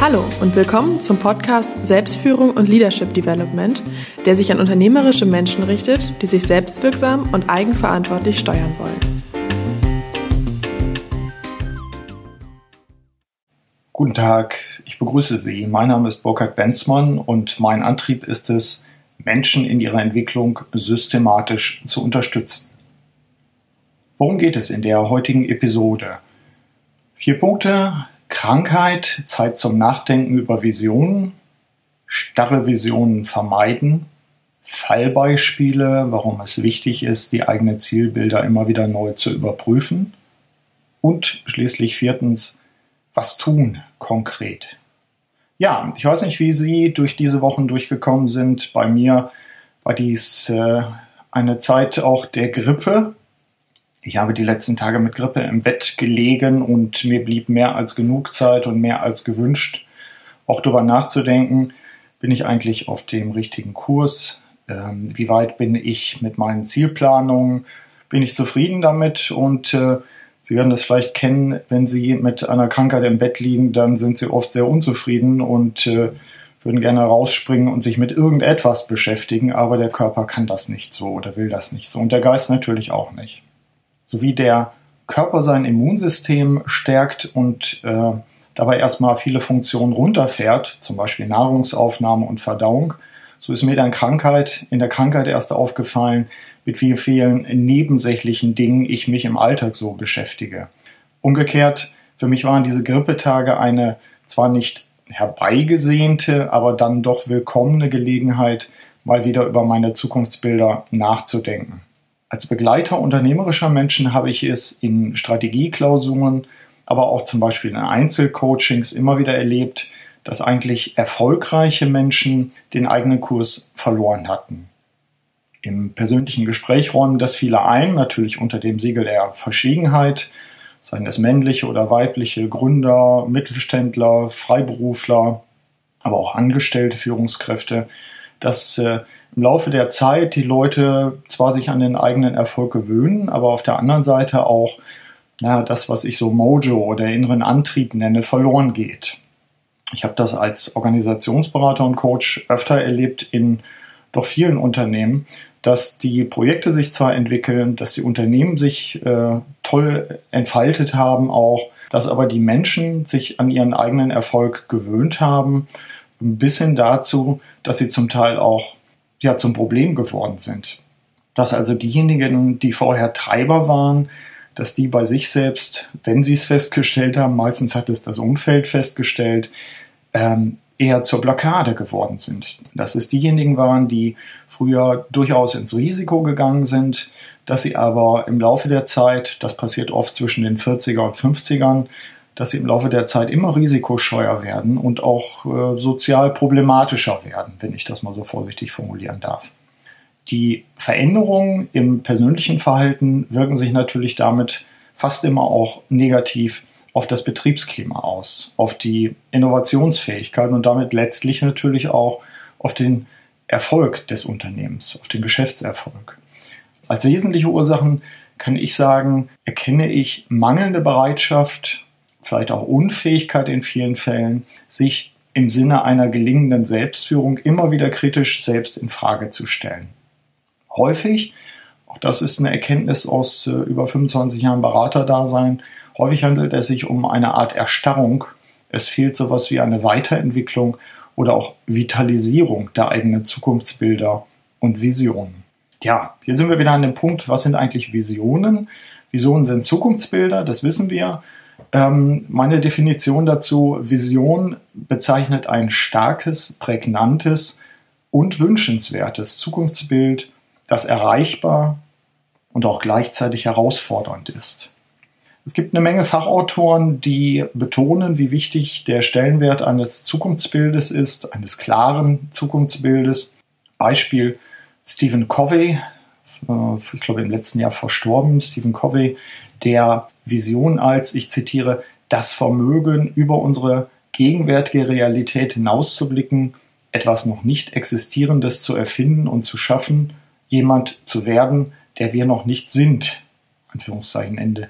Hallo und willkommen zum Podcast Selbstführung und Leadership Development, der sich an unternehmerische Menschen richtet, die sich selbstwirksam und eigenverantwortlich steuern wollen. Guten Tag, ich begrüße Sie. Mein Name ist Burkhard Benzmann und mein Antrieb ist es, Menschen in ihrer Entwicklung systematisch zu unterstützen. Worum geht es in der heutigen Episode? Vier Punkte, Krankheit, Zeit zum Nachdenken über Visionen, starre Visionen vermeiden, Fallbeispiele, warum es wichtig ist, die eigenen Zielbilder immer wieder neu zu überprüfen und schließlich viertens, was tun konkret. Ja, ich weiß nicht, wie Sie durch diese Wochen durchgekommen sind. Bei mir war dies äh, eine Zeit auch der Grippe. Ich habe die letzten Tage mit Grippe im Bett gelegen und mir blieb mehr als genug Zeit und mehr als gewünscht, auch darüber nachzudenken, bin ich eigentlich auf dem richtigen Kurs? Ähm, wie weit bin ich mit meinen Zielplanungen? Bin ich zufrieden damit? Und äh, Sie werden das vielleicht kennen, wenn Sie mit einer Krankheit im Bett liegen, dann sind Sie oft sehr unzufrieden und äh, würden gerne rausspringen und sich mit irgendetwas beschäftigen, aber der Körper kann das nicht so oder will das nicht so und der Geist natürlich auch nicht sowie der Körper sein Immunsystem stärkt und äh, dabei erstmal viele Funktionen runterfährt, zum Beispiel Nahrungsaufnahme und Verdauung, so ist mir dann Krankheit, in der Krankheit erst aufgefallen, mit wie vielen nebensächlichen Dingen ich mich im Alltag so beschäftige. Umgekehrt, für mich waren diese Grippetage eine zwar nicht herbeigesehnte, aber dann doch willkommene Gelegenheit, mal wieder über meine Zukunftsbilder nachzudenken. Als Begleiter unternehmerischer Menschen habe ich es in Strategieklausuren, aber auch zum Beispiel in Einzelcoachings immer wieder erlebt, dass eigentlich erfolgreiche Menschen den eigenen Kurs verloren hatten. Im persönlichen Gespräch räumen das viele ein, natürlich unter dem Siegel der Verschwiegenheit, seien es männliche oder weibliche Gründer, Mittelständler, Freiberufler, aber auch angestellte Führungskräfte, dass äh, im Laufe der Zeit die Leute zwar sich an den eigenen Erfolg gewöhnen, aber auf der anderen Seite auch na, das, was ich so Mojo oder inneren Antrieb nenne, verloren geht. Ich habe das als Organisationsberater und Coach öfter erlebt in doch vielen Unternehmen, dass die Projekte sich zwar entwickeln, dass die Unternehmen sich äh, toll entfaltet haben auch, dass aber die Menschen sich an ihren eigenen Erfolg gewöhnt haben, bis hin dazu, dass sie zum Teil auch ja zum Problem geworden sind. Dass also diejenigen, die vorher Treiber waren, dass die bei sich selbst, wenn sie es festgestellt haben, meistens hat es das Umfeld festgestellt, ähm, eher zur Blockade geworden sind. Dass es diejenigen waren, die früher durchaus ins Risiko gegangen sind, dass sie aber im Laufe der Zeit, das passiert oft zwischen den 40er und 50ern, dass sie im Laufe der Zeit immer risikoscheuer werden und auch äh, sozial problematischer werden, wenn ich das mal so vorsichtig formulieren darf. Die Veränderungen im persönlichen Verhalten wirken sich natürlich damit fast immer auch negativ auf das Betriebsklima aus, auf die Innovationsfähigkeit und damit letztlich natürlich auch auf den Erfolg des Unternehmens, auf den Geschäftserfolg. Als wesentliche Ursachen kann ich sagen, erkenne ich mangelnde Bereitschaft vielleicht auch Unfähigkeit in vielen Fällen, sich im Sinne einer gelingenden Selbstführung immer wieder kritisch selbst in Frage zu stellen. Häufig, auch das ist eine Erkenntnis aus äh, über 25 Jahren Beraterdasein, häufig handelt es sich um eine Art Erstarrung. Es fehlt sowas wie eine Weiterentwicklung oder auch Vitalisierung der eigenen Zukunftsbilder und Visionen. Ja, hier sind wir wieder an dem Punkt, was sind eigentlich Visionen? Visionen sind Zukunftsbilder, das wissen wir. Ähm, meine Definition dazu, Vision bezeichnet ein starkes, prägnantes und wünschenswertes Zukunftsbild, das erreichbar und auch gleichzeitig herausfordernd ist. Es gibt eine Menge Fachautoren, die betonen, wie wichtig der Stellenwert eines Zukunftsbildes ist, eines klaren Zukunftsbildes. Beispiel Stephen Covey, äh, ich glaube im letzten Jahr verstorben, Stephen Covey, der Vision als, ich zitiere, das Vermögen über unsere gegenwärtige Realität hinauszublicken, etwas noch nicht Existierendes zu erfinden und zu schaffen, jemand zu werden, der wir noch nicht sind, Anführungszeichen Ende,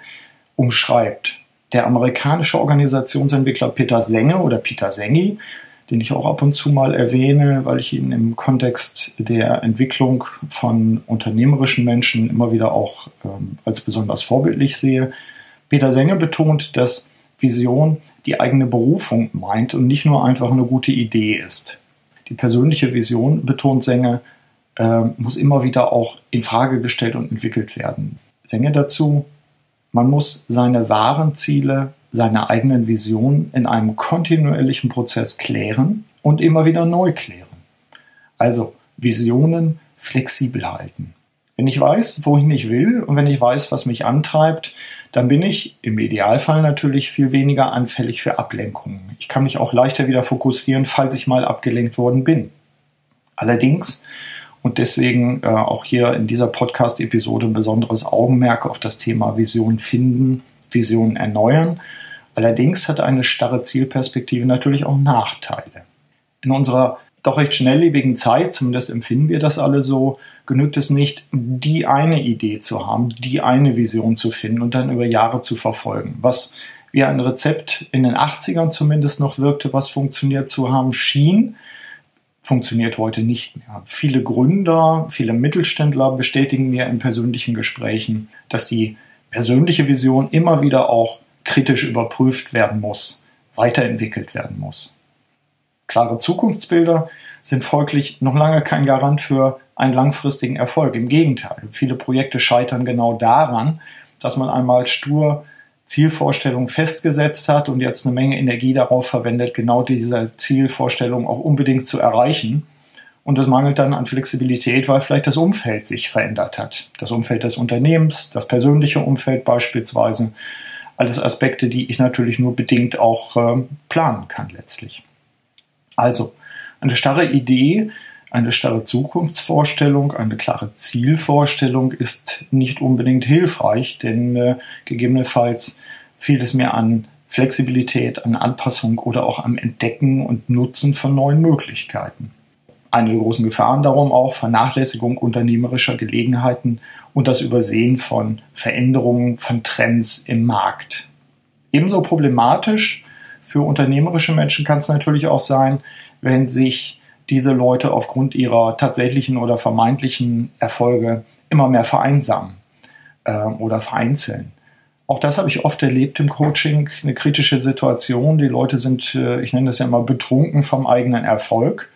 umschreibt. der amerikanische Organisationsentwickler Peter Senge oder Peter Sengi, den ich auch ab und zu mal erwähne, weil ich ihn im Kontext der Entwicklung von unternehmerischen Menschen immer wieder auch ähm, als besonders vorbildlich sehe. Peter Senge betont, dass Vision die eigene Berufung meint und nicht nur einfach eine gute Idee ist. Die persönliche Vision, betont Senge, äh, muss immer wieder auch in Frage gestellt und entwickelt werden. Senge dazu, man muss seine wahren Ziele seine eigenen Visionen in einem kontinuierlichen Prozess klären und immer wieder neu klären. Also Visionen flexibel halten. Wenn ich weiß, wohin ich will und wenn ich weiß, was mich antreibt, dann bin ich im Idealfall natürlich viel weniger anfällig für Ablenkungen. Ich kann mich auch leichter wieder fokussieren, falls ich mal abgelenkt worden bin. Allerdings, und deswegen äh, auch hier in dieser Podcast-Episode ein besonderes Augenmerk auf das Thema Vision finden, Visionen erneuern Allerdings hat eine starre Zielperspektive natürlich auch Nachteile. In unserer doch recht schnelllebigen Zeit, zumindest empfinden wir das alle so, genügt es nicht, die eine Idee zu haben, die eine Vision zu finden und dann über Jahre zu verfolgen. Was wie ein Rezept in den 80ern zumindest noch wirkte, was funktioniert zu haben schien, funktioniert heute nicht mehr. Viele Gründer, viele Mittelständler bestätigen mir in persönlichen Gesprächen, dass die persönliche Vision immer wieder auch kritisch überprüft werden muss, weiterentwickelt werden muss. Klare Zukunftsbilder sind folglich noch lange kein Garant für einen langfristigen Erfolg. Im Gegenteil, viele Projekte scheitern genau daran, dass man einmal stur Zielvorstellungen festgesetzt hat und jetzt eine Menge Energie darauf verwendet, genau diese Zielvorstellung auch unbedingt zu erreichen. Und es mangelt dann an Flexibilität, weil vielleicht das Umfeld sich verändert hat. Das Umfeld des Unternehmens, das persönliche Umfeld beispielsweise alles Aspekte, die ich natürlich nur bedingt auch äh, planen kann letztlich. Also eine starre Idee, eine starre Zukunftsvorstellung, eine klare Zielvorstellung ist nicht unbedingt hilfreich, denn äh, gegebenenfalls fehlt es mir an Flexibilität, an Anpassung oder auch am Entdecken und Nutzen von neuen Möglichkeiten. Eine der großen Gefahren darum auch Vernachlässigung unternehmerischer Gelegenheiten und das Übersehen von Veränderungen, von Trends im Markt. Ebenso problematisch für unternehmerische Menschen kann es natürlich auch sein, wenn sich diese Leute aufgrund ihrer tatsächlichen oder vermeintlichen Erfolge immer mehr vereinsamen äh, oder vereinzeln. Auch das habe ich oft erlebt im Coaching, eine kritische Situation. Die Leute sind, äh, ich nenne das ja immer, betrunken vom eigenen Erfolg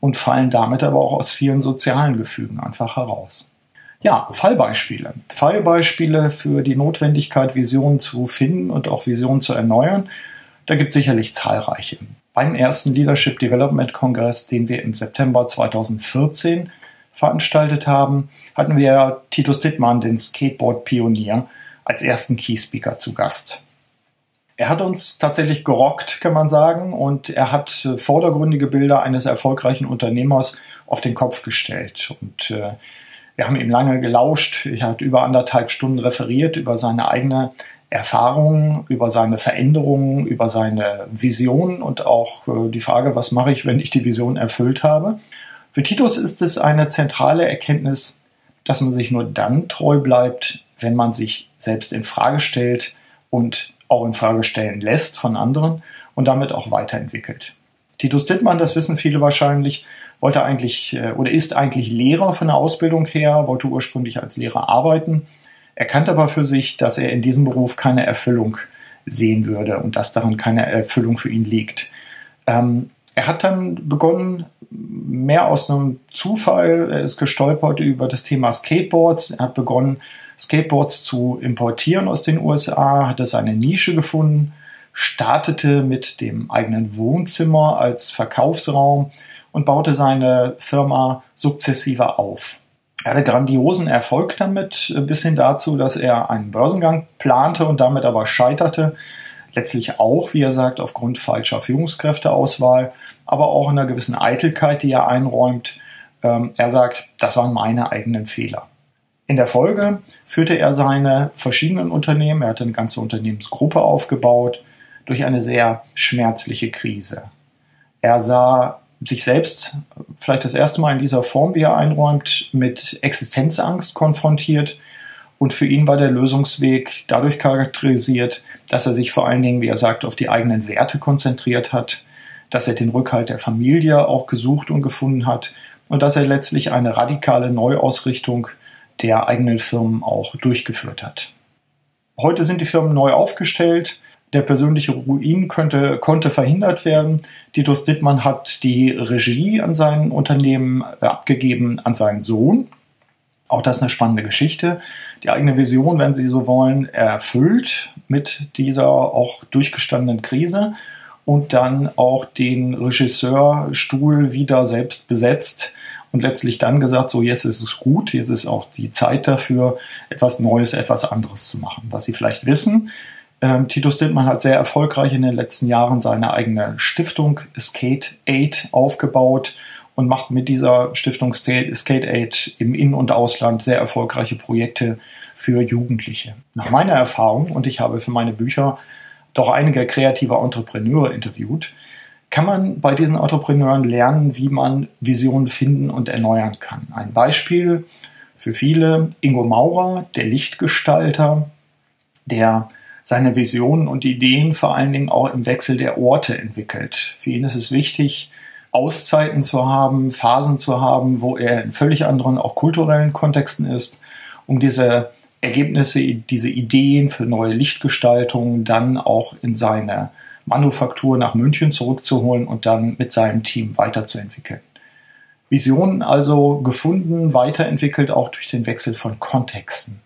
und fallen damit aber auch aus vielen sozialen Gefügen einfach heraus. Ja, Fallbeispiele. Fallbeispiele für die Notwendigkeit, Visionen zu finden und auch Visionen zu erneuern. Da gibt es sicherlich zahlreiche. Beim ersten Leadership Development Kongress, den wir im September 2014 veranstaltet haben, hatten wir Titus Dittmann, den Skateboard-Pionier, als ersten Key Speaker zu Gast. Er hat uns tatsächlich gerockt, kann man sagen, und er hat äh, vordergründige Bilder eines erfolgreichen Unternehmers auf den Kopf gestellt. Und äh, wir haben ihm lange gelauscht. Er hat über anderthalb Stunden referiert über seine eigene Erfahrungen, über seine Veränderungen, über seine Vision und auch äh, die Frage, was mache ich, wenn ich die Vision erfüllt habe. Für Titus ist es eine zentrale Erkenntnis, dass man sich nur dann treu bleibt, wenn man sich selbst in Frage stellt und auch in Frage stellen lässt von anderen und damit auch weiterentwickelt. Titus Dittmann, das wissen viele wahrscheinlich, wollte eigentlich äh, oder ist eigentlich Lehrer von der Ausbildung her, wollte ursprünglich als Lehrer arbeiten, erkannte aber für sich, dass er in diesem Beruf keine Erfüllung sehen würde und dass daran keine Erfüllung für ihn liegt. Ähm, er hat dann begonnen, mehr aus einem Zufall, er ist gestolpert über das Thema Skateboards. Er hat begonnen, Skateboards zu importieren aus den USA, hatte seine Nische gefunden, startete mit dem eigenen Wohnzimmer als Verkaufsraum und baute seine Firma sukzessive auf. Er hatte grandiosen Erfolg damit, bis hin dazu, dass er einen Börsengang plante und damit aber scheiterte. Letztlich auch, wie er sagt, aufgrund falscher Führungskräfteauswahl, aber auch in einer gewissen Eitelkeit, die er einräumt. Ähm, er sagt, das waren meine eigenen Fehler. In der Folge führte er seine verschiedenen Unternehmen, er hatte eine ganze Unternehmensgruppe aufgebaut, durch eine sehr schmerzliche Krise. Er sah sich selbst vielleicht das erste Mal in dieser Form, wie er einräumt, mit Existenzangst konfrontiert Und für ihn war der Lösungsweg dadurch charakterisiert, dass er sich vor allen Dingen, wie er sagt, auf die eigenen Werte konzentriert hat, dass er den Rückhalt der Familie auch gesucht und gefunden hat und dass er letztlich eine radikale Neuausrichtung der eigenen Firmen auch durchgeführt hat. Heute sind die Firmen neu aufgestellt. Der persönliche Ruin könnte, konnte verhindert werden. Titus Dittmann hat die Regie an seinen Unternehmen abgegeben an seinen Sohn. Auch das ist eine spannende Geschichte. Die eigene Vision, wenn Sie so wollen, erfüllt mit dieser auch durchgestandenen Krise und dann auch den Regisseurstuhl wieder selbst besetzt und letztlich dann gesagt, so jetzt ist es gut, jetzt ist auch die Zeit dafür, etwas Neues, etwas anderes zu machen. Was Sie vielleicht wissen, ähm, Titus Dittmann hat sehr erfolgreich in den letzten Jahren seine eigene Stiftung Skate Aid aufgebaut und macht mit dieser Stiftung Skate Aid im In- und Ausland sehr erfolgreiche Projekte für Jugendliche. Nach meiner Erfahrung, und ich habe für meine Bücher doch einige kreative Entrepreneure interviewt, kann man bei diesen Entrepreneuren lernen, wie man Visionen finden und erneuern kann. Ein Beispiel für viele, Ingo Maurer, der Lichtgestalter, der seine Visionen und Ideen vor allen Dingen auch im Wechsel der Orte entwickelt. Für ihn ist es wichtig, Auszeiten zu haben, Phasen zu haben, wo er in völlig anderen, auch kulturellen Kontexten ist, um diese Ergebnisse, diese Ideen für neue Lichtgestaltungen dann auch in seine Manufaktur nach München zurückzuholen und dann mit seinem Team weiterzuentwickeln. Visionen also gefunden, weiterentwickelt auch durch den Wechsel von Kontexten.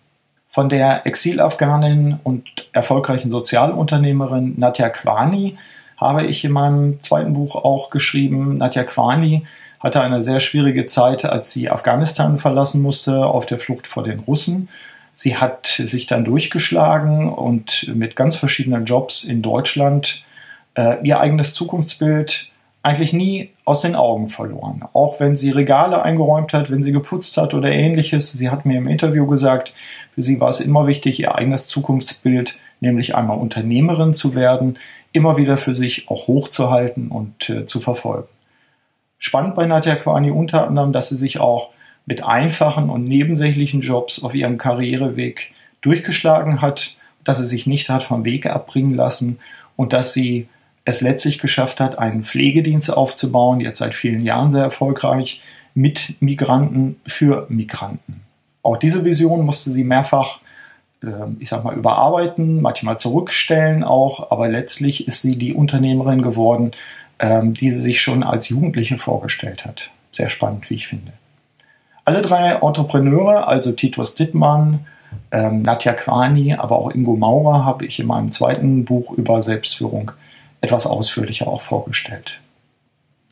Von der Exilafghanin und erfolgreichen Sozialunternehmerin Nadja Kwani habe ich in meinem zweiten Buch auch geschrieben. Nadja Kwani hatte eine sehr schwierige Zeit, als sie Afghanistan verlassen musste, auf der Flucht vor den Russen. Sie hat sich dann durchgeschlagen und mit ganz verschiedenen Jobs in Deutschland äh, ihr eigenes Zukunftsbild eigentlich nie aus den Augen verloren. Auch wenn sie Regale eingeräumt hat, wenn sie geputzt hat oder ähnliches. Sie hat mir im Interview gesagt, für sie war es immer wichtig, ihr eigenes Zukunftsbild, nämlich einmal Unternehmerin zu werden, immer wieder für sich auch hochzuhalten und äh, zu verfolgen. Spannend bei Nadja Kwani unter anderem, dass sie sich auch mit einfachen und nebensächlichen Jobs auf ihrem Karriereweg durchgeschlagen hat, dass sie sich nicht hat vom Weg abbringen lassen und dass sie es letztlich geschafft hat, einen Pflegedienst aufzubauen, jetzt seit vielen Jahren sehr erfolgreich, mit Migranten für Migranten. Auch diese Vision musste sie mehrfach ähm, ich sag mal, überarbeiten, manchmal zurückstellen auch, aber letztlich ist sie die Unternehmerin geworden, ähm, die sie sich schon als Jugendliche vorgestellt hat. Sehr spannend, wie ich finde. Alle drei Entrepreneure, also Titus Dittmann, ähm, Nadja Kwani, aber auch Ingo Maurer, habe ich in meinem zweiten Buch über Selbstführung etwas ausführlicher auch vorgestellt.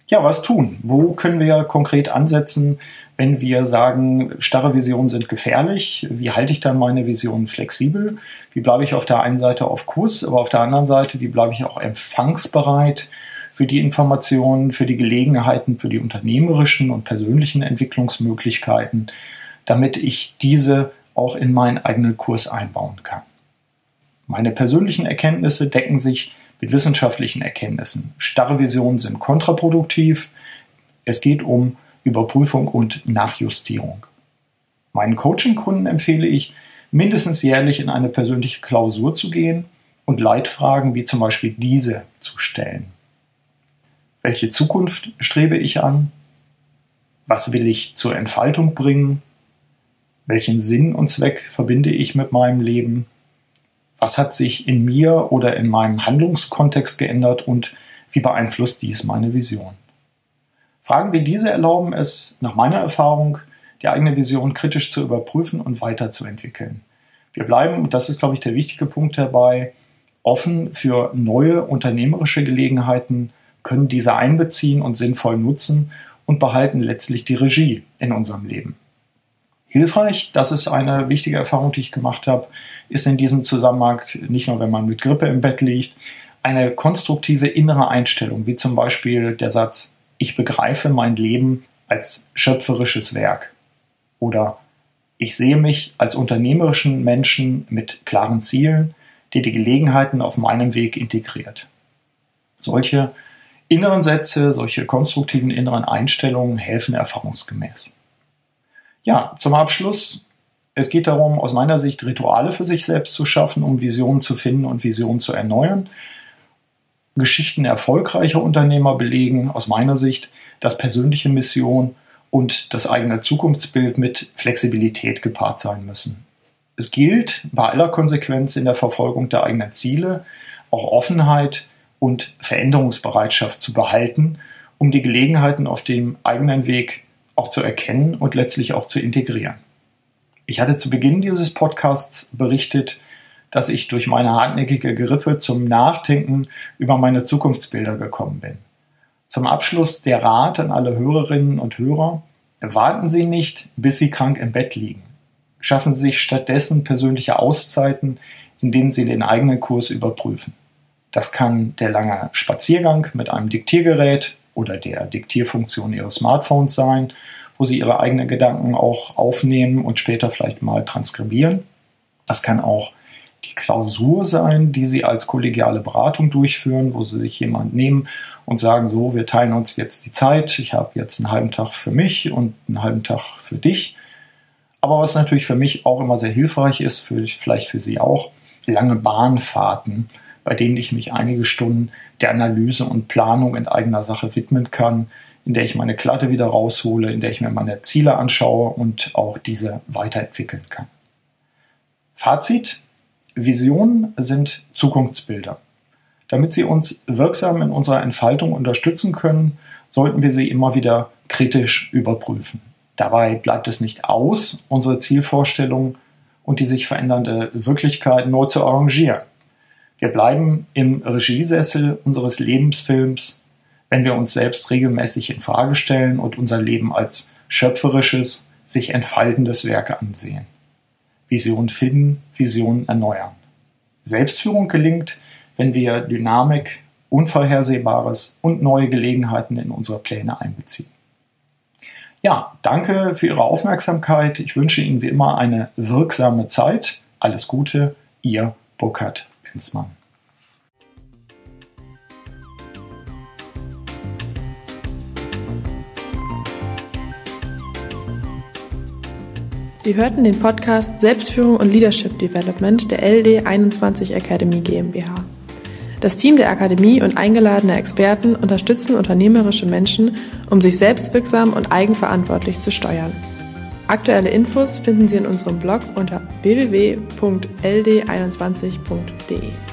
Ja, was tun? Wo können wir konkret ansetzen, wenn wir sagen, starre Visionen sind gefährlich, wie halte ich dann meine Vision flexibel? Wie bleibe ich auf der einen Seite auf Kurs, aber auf der anderen Seite, wie bleibe ich auch empfangsbereit für die Informationen, für die Gelegenheiten, für die unternehmerischen und persönlichen Entwicklungsmöglichkeiten, damit ich diese auch in meinen eigenen Kurs einbauen kann. Meine persönlichen Erkenntnisse decken sich mit wissenschaftlichen Erkenntnissen. Starre Visionen sind kontraproduktiv. Es geht um Überprüfung und Nachjustierung. Meinen Coaching-Kunden empfehle ich, mindestens jährlich in eine persönliche Klausur zu gehen und Leitfragen wie zum Beispiel diese zu stellen. Welche Zukunft strebe ich an? Was will ich zur Entfaltung bringen? Welchen Sinn und Zweck verbinde ich mit meinem Leben? Was hat sich in mir oder in meinem Handlungskontext geändert und wie beeinflusst dies meine Vision? Fragen wie diese erlauben es, nach meiner Erfahrung, die eigene Vision kritisch zu überprüfen und weiterzuentwickeln. Wir bleiben, und das ist, glaube ich, der wichtige Punkt dabei, offen für neue unternehmerische Gelegenheiten, können diese einbeziehen und sinnvoll nutzen und behalten letztlich die Regie in unserem Leben. Hilfreich, das ist eine wichtige Erfahrung, die ich gemacht habe, ist in diesem Zusammenhang, nicht nur wenn man mit Grippe im Bett liegt, eine konstruktive innere Einstellung, wie zum Beispiel der Satz, ich begreife mein Leben als schöpferisches Werk. Oder ich sehe mich als unternehmerischen Menschen mit klaren Zielen, die die Gelegenheiten auf meinem Weg integriert. Solche inneren Sätze, solche konstruktiven inneren Einstellungen helfen erfahrungsgemäß. Ja, zum Abschluss Es geht darum, aus meiner Sicht Rituale für sich selbst zu schaffen, um Visionen zu finden und Visionen zu erneuern. Geschichten erfolgreicher Unternehmer belegen aus meiner Sicht, dass persönliche Mission und das eigene Zukunftsbild mit Flexibilität gepaart sein müssen. Es gilt bei aller Konsequenz in der Verfolgung der eigenen Ziele auch Offenheit und Veränderungsbereitschaft zu behalten, um die Gelegenheiten auf dem eigenen Weg auch zu erkennen und letztlich auch zu integrieren. Ich hatte zu Beginn dieses Podcasts berichtet, dass ich durch meine hartnäckige Grippe zum Nachdenken über meine Zukunftsbilder gekommen bin. Zum Abschluss der Rat an alle Hörerinnen und Hörer. Warten Sie nicht, bis Sie krank im Bett liegen. Schaffen Sie sich stattdessen persönliche Auszeiten, in denen Sie den eigenen Kurs überprüfen. Das kann der lange Spaziergang mit einem Diktiergerät oder der Diktierfunktion Ihres Smartphones sein, wo Sie Ihre eigenen Gedanken auch aufnehmen und später vielleicht mal transkribieren. Das kann auch die Klausur sein, die Sie als kollegiale Beratung durchführen, wo Sie sich jemand nehmen und sagen, so, wir teilen uns jetzt die Zeit, ich habe jetzt einen halben Tag für mich und einen halben Tag für dich. Aber was natürlich für mich auch immer sehr hilfreich ist, für, vielleicht für Sie auch, lange Bahnfahrten, bei denen ich mich einige Stunden der Analyse und Planung in eigener Sache widmen kann, in der ich meine Klatte wieder raushole, in der ich mir meine Ziele anschaue und auch diese weiterentwickeln kann. Fazit, Visionen sind Zukunftsbilder. Damit sie uns wirksam in unserer Entfaltung unterstützen können, sollten wir sie immer wieder kritisch überprüfen. Dabei bleibt es nicht aus, unsere Zielvorstellungen und die sich verändernde Wirklichkeit nur zu arrangieren. Wir bleiben im Regiesessel unseres Lebensfilms, wenn wir uns selbst regelmäßig in Frage stellen und unser Leben als schöpferisches, sich entfaltendes Werk ansehen. Vision finden, Vision erneuern. Selbstführung gelingt, wenn wir Dynamik, Unvorhersehbares und neue Gelegenheiten in unsere Pläne einbeziehen. Ja, danke für Ihre Aufmerksamkeit. Ich wünsche Ihnen wie immer eine wirksame Zeit. Alles Gute, Ihr Burkhard Penzmann. Sie hörten den Podcast Selbstführung und Leadership Development der LD 21 Academy GmbH. Das Team der Akademie und eingeladene Experten unterstützen unternehmerische Menschen, um sich selbstwirksam und eigenverantwortlich zu steuern. Aktuelle Infos finden Sie in unserem Blog unter www.ld21.de.